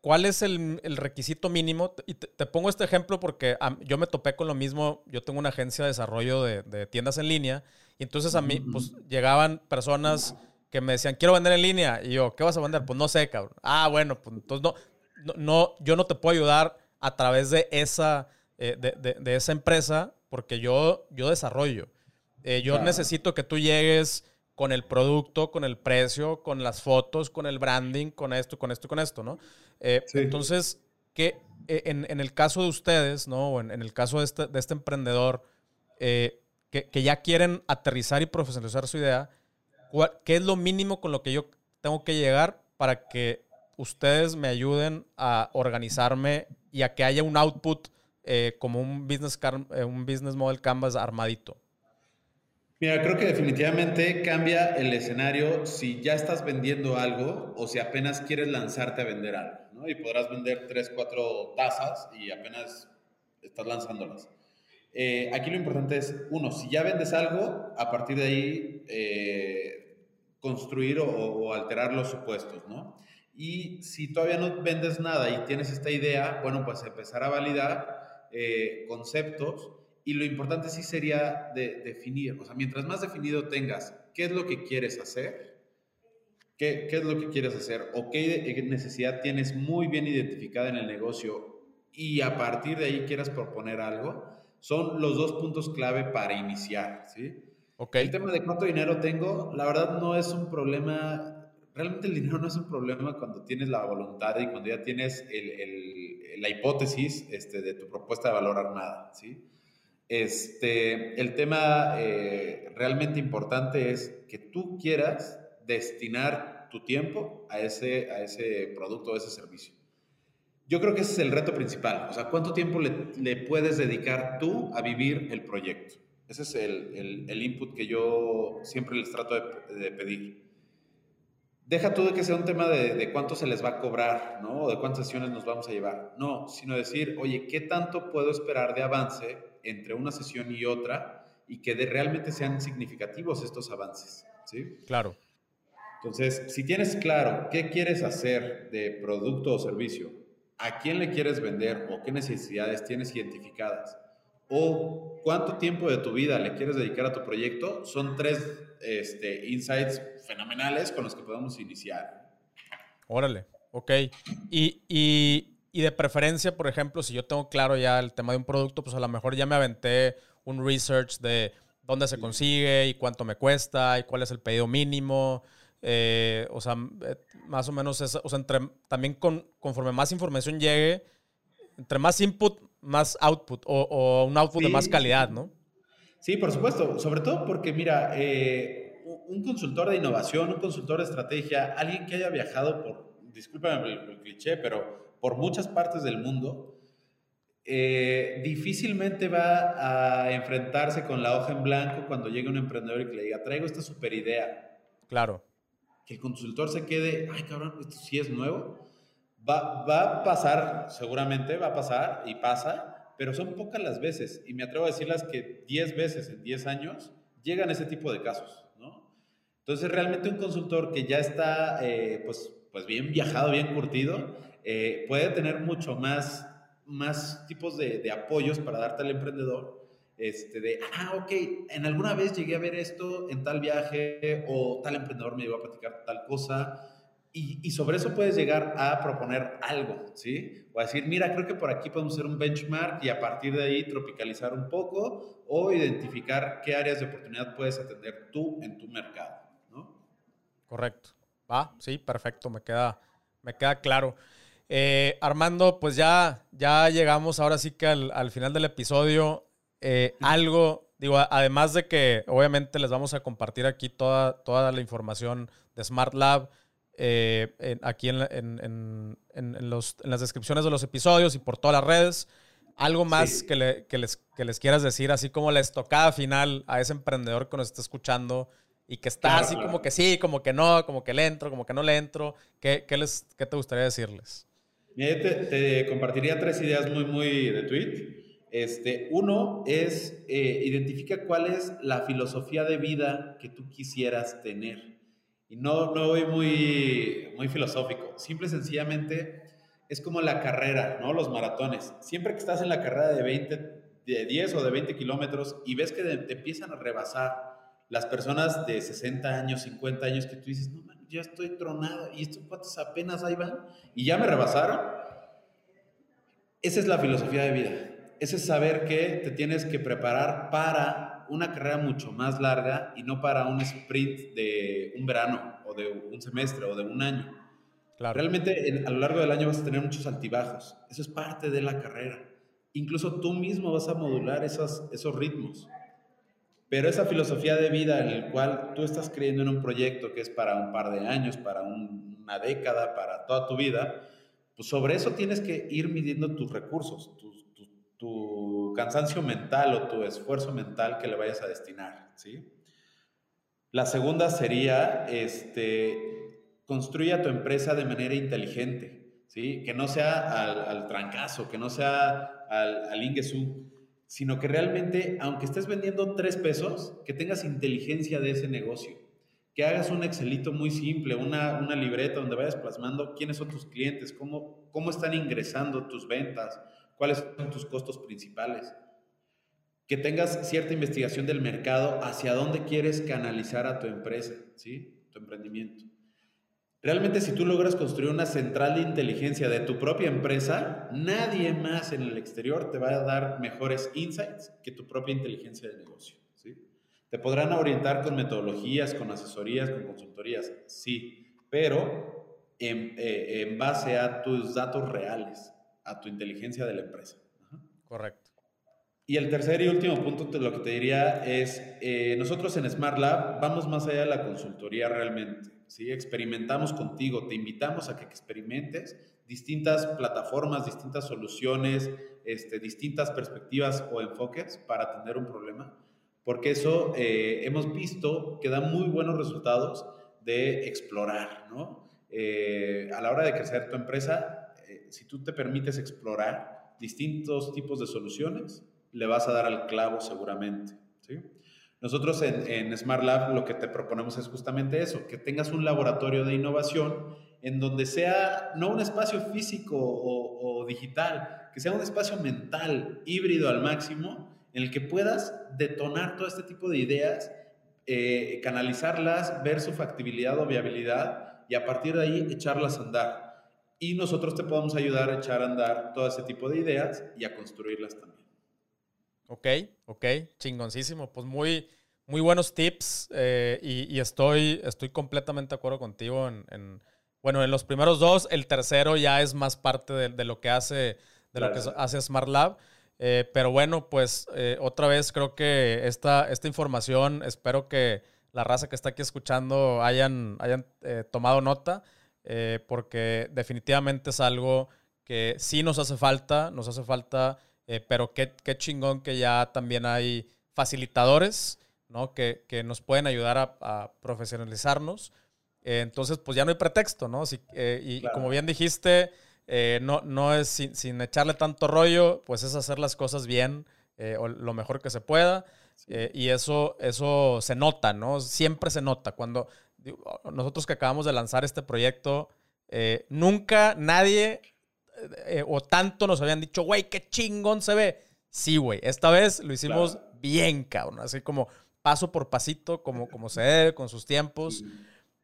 ¿Cuál es el, requisito mínimo? Y te, pongo este ejemplo porque yo me topé con lo mismo. Yo tengo una agencia de desarrollo de, tiendas en línea y entonces a mí pues, llegaban personas que me decían, quiero vender en línea. Y yo, ¿qué vas a vender? Pues no sé, cabrón. Ah, bueno, pues entonces no, no, yo no te puedo ayudar a través de esa, eh, de, esa empresa porque yo, yo desarrollo. Eh, yo necesito que tú llegues con el producto, con el precio, con las fotos, con el branding, con esto, con esto, con esto, ¿no? Eh, entonces, que eh, en, el caso de ustedes, ¿no? O en, el caso de este, de este emprendedor, que, que, ya quieren aterrizar y profesionalizar su idea, ¿qué es lo mínimo con lo que yo tengo que llegar para que ustedes me ayuden a organizarme y a que haya un output como un business, un business model canvas armadito? Mira, creo que definitivamente cambia el escenario si ya estás vendiendo algo o si apenas quieres lanzarte a vender algo, ¿no? Y podrás vender tres, cuatro tazas y apenas estás lanzándolas. Eh, aquí lo importante es, uno, si ya vendes algo, a partir de ahí eh, construir o, alterar los supuestos, ¿no? Y si todavía no vendes nada y tienes esta idea, bueno, pues empezar a validar eh, conceptos y lo importante sí sería de, definir, o sea, mientras más definido tengas qué es lo que quieres hacer, qué, qué es lo que quieres hacer o qué necesidad tienes muy bien identificada en el negocio y a partir de ahí quieras proponer algo, son los dos puntos clave para iniciar, ¿sí? Okay. El tema de cuánto dinero tengo, la verdad no es un problema, realmente el dinero no es un problema cuando tienes la voluntad y cuando ya tienes el, el, la hipótesis este, de tu propuesta de valor armada, ¿sí? Este, el tema eh, realmente importante es que tú quieras destinar tu tiempo a ese, a ese producto o ese servicio. Yo creo que ese es el reto principal. O sea, ¿cuánto tiempo le, puedes dedicar tú a vivir el proyecto? Ese es el, el, input que yo siempre les trato de, pedir. Deja tú de que sea un tema de, de, cuánto se les va a cobrar, ¿no? O de cuántas sesiones nos vamos a llevar. No, sino decir, oye, ¿qué tanto puedo esperar de avance entre una sesión y otra y que de, realmente sean significativos estos avances? ¿Sí? Claro. Entonces, si tienes claro qué quieres hacer de producto o servicio, a quién le quieres vender o qué necesidades tienes identificadas, o cuánto tiempo de tu vida le quieres dedicar a tu proyecto, son tres este, insights fenomenales con los que podemos iniciar. Órale, ok. Y, y, y, de preferencia, por ejemplo, si yo tengo claro ya el tema de un producto, pues a lo mejor ya me aventé un research de dónde se consigue y cuánto me cuesta y cuál es el pedido mínimo. Eh, o sea, más o menos, es, o sea, entre, también con, conforme más información llegue, entre más input, más output o, un output de más calidad, ¿no? Sí, por supuesto. Sobre todo porque, mira, eh, un consultor de innovación, un consultor de estrategia, alguien que haya viajado por, discúlpame el, cliché, pero por muchas partes del mundo, eh, difícilmente va a enfrentarse con la hoja en blanco cuando llegue un emprendedor y que le diga, traigo esta super idea. Claro. Que el consultor se quede, ay cabrón, esto sí es nuevo. Va, va a pasar, seguramente va a pasar y pasa, pero son pocas las veces. Y me atrevo a decirlas que 10 veces en 10 años llegan ese tipo de casos, ¿no? Entonces, realmente un consultor que ya está, eh, pues, pues bien viajado, bien curtido, eh, puede tener mucho más, más tipos de, de, apoyos para darte al emprendedor. Este, de, ah, ok, en alguna vez llegué a ver esto en tal viaje o tal emprendedor me llegó a platicar tal cosa y, sobre eso puedes llegar a proponer algo, ¿sí? O a decir, mira, creo que por aquí podemos hacer un benchmark y a partir de ahí tropicalizar un poco o identificar qué áreas de oportunidad puedes atender tú en tu mercado, ¿no? Correcto. Va, sí, perfecto, me queda, me queda claro. Eh, Armando, pues ya, ya llegamos ahora sí que al, final del episodio. Eh, algo, digo, además de que obviamente les vamos a compartir aquí toda, toda la información de Smart Lab eh, aquí en, en, en, los, en, las descripciones de los episodios y por todas las redes. Algo más que, le, que, les, que les quieras decir, así como la estocada final a ese emprendedor que nos está escuchando y que está así como que sí, como que no, como que le entro, como que no le entro. ¿Qué, qué les, qué te gustaría decirles? Te, te, compartiría tres ideas muy, muy de tweet. Este, uno es eh, identifica cuál es la filosofía de vida que tú quisieras tener. Y no, no voy muy, muy filosófico. Simple y sencillamente es como la carrera, ¿no? Los maratones. Siempre que estás en la carrera de 20, de 10 o de 20 kilómetros y ves que te empiezan a rebasar las personas de 60 años, 50 años, que tú dices, no, man, ya estoy tronado y estos cuantos apenas ahí van y ya me rebasaron. Esa es la filosofía de vida. Ese es saber que te tienes que preparar para una carrera mucho más larga y no para un sprint de un verano o de un semestre o de un año. Claro. Realmente a lo largo del año vas a tener muchos altibajos. Eso es parte de la carrera. Incluso tú mismo vas a modular esos, esos ritmos. Pero esa filosofía de vida en el cual tú estás creyendo en un proyecto que es para un par de años, para una década, para toda tu vida, pues sobre eso tienes que ir midiendo tus recursos, tus, tu cansancio mental o tu esfuerzo mental que le vayas a destinar, ¿sí? La segunda sería, este, construye tu empresa de manera inteligente, ¿sí? Que no sea al, trancazo, que no sea al, al sino que realmente, aunque estés vendiendo tres pesos, que tengas inteligencia de ese negocio, que hagas un Excelito muy simple, una, una libreta donde vayas plasmando quiénes son tus clientes, cómo, cómo están ingresando tus ventas, cuáles son tus costos principales. Que tengas cierta investigación del mercado, hacia dónde quieres canalizar a tu empresa, ¿sí? tu emprendimiento. Realmente si tú logras construir una central de inteligencia de tu propia empresa, nadie más en el exterior te va a dar mejores insights que tu propia inteligencia de negocio. ¿sí? Te podrán orientar con metodologías, con asesorías, con consultorías, sí, pero en, eh, base a tus datos reales, a tu inteligencia de la empresa. Correcto. Y el tercer y último punto, lo que te diría es, eh, nosotros en Smart Lab vamos más allá de la consultoría realmente. ¿sí? Experimentamos contigo, te invitamos a que experimentes distintas plataformas, distintas soluciones, este, distintas perspectivas o enfoques para atender un problema, porque eso eh, hemos visto que da muy buenos resultados de explorar, ¿no? Eh, a la hora de crecer tu empresa, si tú te permites explorar distintos tipos de soluciones, le vas a dar al clavo seguramente, ¿sí? Nosotros en, Smart Lab lo que te proponemos es justamente eso, que tengas un laboratorio de innovación en donde sea no un espacio físico o, digital, que sea un espacio mental, híbrido al máximo, en el que puedas detonar todo este tipo de ideas, eh, canalizarlas, ver su factibilidad o viabilidad y a partir de ahí echarlas a andar. Y nosotros te podemos ayudar a echar a andar todo ese tipo de ideas y a construirlas también. Ok, ok, chingoncísimo. Pues muy, muy buenos tips eh, y, estoy, estoy completamente de acuerdo contigo en, bueno, en los primeros dos, el tercero ya es más parte de, lo que hace, de lo que hace Smart Lab. Eh, pero bueno, pues eh, otra vez creo que esta, esta información, espero que la raza que está aquí escuchando hayan, hayan tomado nota, porque definitivamente es algo que sí nos hace falta, nos hace falta eh, pero qué, qué, chingón que ya también hay facilitadores, ¿no? Que, que nos pueden ayudar a, profesionalizarnos. Eh, entonces, pues ya no hay pretexto, ¿no? Eh, y como bien dijiste, no, no es sin, echarle tanto rollo, pues es hacer las cosas bien o lo mejor que se pueda. y eso, eso se nota, ¿no? Siempre se nota. Cuando nosotros que acabamos de lanzar este proyecto, nunca nadie eh, o tanto nos habían dicho, güey, qué chingón se ve. Sí, güey, esta vez lo hicimos bien, cabrón. Así como paso por pasito, como, como se debe, con sus tiempos.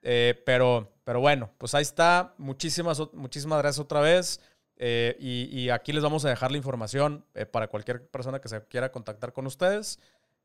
Eh, pero, pero bueno, pues ahí está. Muchísimas, muchísimas gracias otra vez. Eh, y, aquí les vamos a dejar la información para cualquier persona que se quiera contactar con ustedes.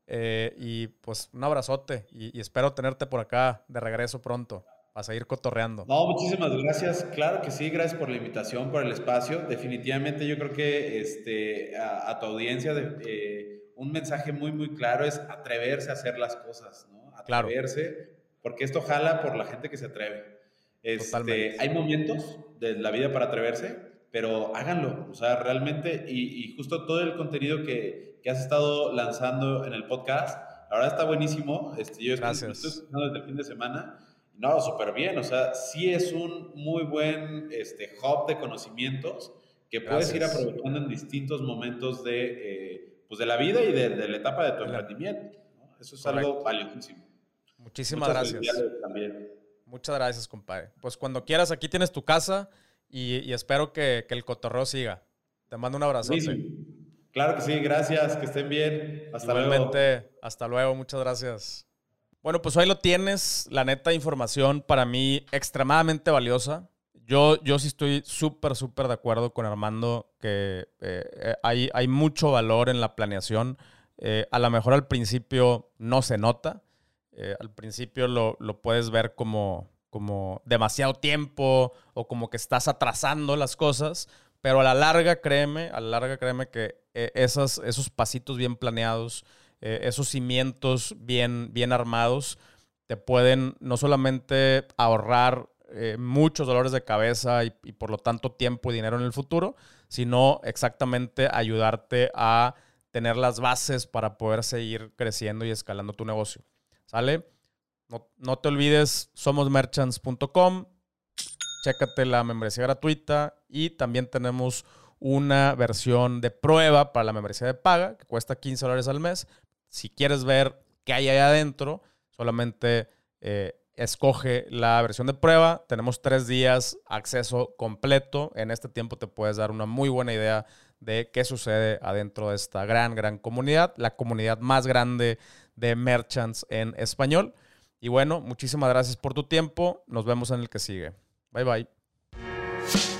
Y pues un abrazote y espero tenerte por acá de regreso pronto a seguir cotorreando. No, muchísimas gracias. Claro que sí, gracias por la invitación, por el espacio. Definitivamente yo creo que este, a, tu audiencia eh, un mensaje muy, muy claro es atreverse a hacer las cosas, ¿no? Atreverse, porque esto jala por la gente que se atreve. Este, hay momentos de la vida para atreverse, pero háganlo. O sea, realmente, y, y justo todo el contenido que, que, has estado lanzando en el podcast, la verdad está buenísimo. Este, yo Gracias. estoy escuchando desde el fin de semana no, súper bien. O sea, sí es un muy buen este, hub de conocimientos que puedes ir aprovechando en distintos momentos de, eh, pues de la vida y de, la etapa de tu emprendimiento. Eso es algo valiosísimo. Muchísimas gracias. Muchas gracias, compadre. Pues cuando quieras, aquí tienes tu casa y, espero que, el cotorreo siga. Te mando un abrazo. Claro que sí, gracias, que estén bien. Hasta luego. Hasta luego, muchas gracias. Bueno, pues ahí lo tienes. La neta información para mí extremadamente valiosa. Yo, yo sí estoy súper, súper de acuerdo con Armando que eh, hay, hay, mucho valor en la planeación. Eh, a lo mejor al principio no se nota. Eh, al principio lo, lo, puedes ver como, como demasiado tiempo o como que estás atrasando las cosas. Pero a la larga, créeme, a la larga, créeme que esas, esos pasitos bien planeados, eh, esos cimientos bien, bien armados te pueden no solamente ahorrar eh, muchos dolores de cabeza y, por lo tanto tiempo y dinero en el futuro, sino exactamente ayudarte a tener las bases para poder seguir creciendo y escalando tu negocio. ¿Sale? No, te olvides, somosmerchants.com. Chécate la membresía gratuita y también tenemos una versión de prueba para la membresía de paga que cuesta 15 dólares al mes. Si quieres ver qué hay ahí adentro, solamente eh, escoge la versión de prueba. Tenemos tres días, acceso completo. En este tiempo te puedes dar una muy buena idea de qué sucede adentro de esta gran, gran comunidad, la comunidad más grande de merchants en español. Y bueno, muchísimas gracias por tu tiempo. Nos vemos en el que sigue. Bye bye.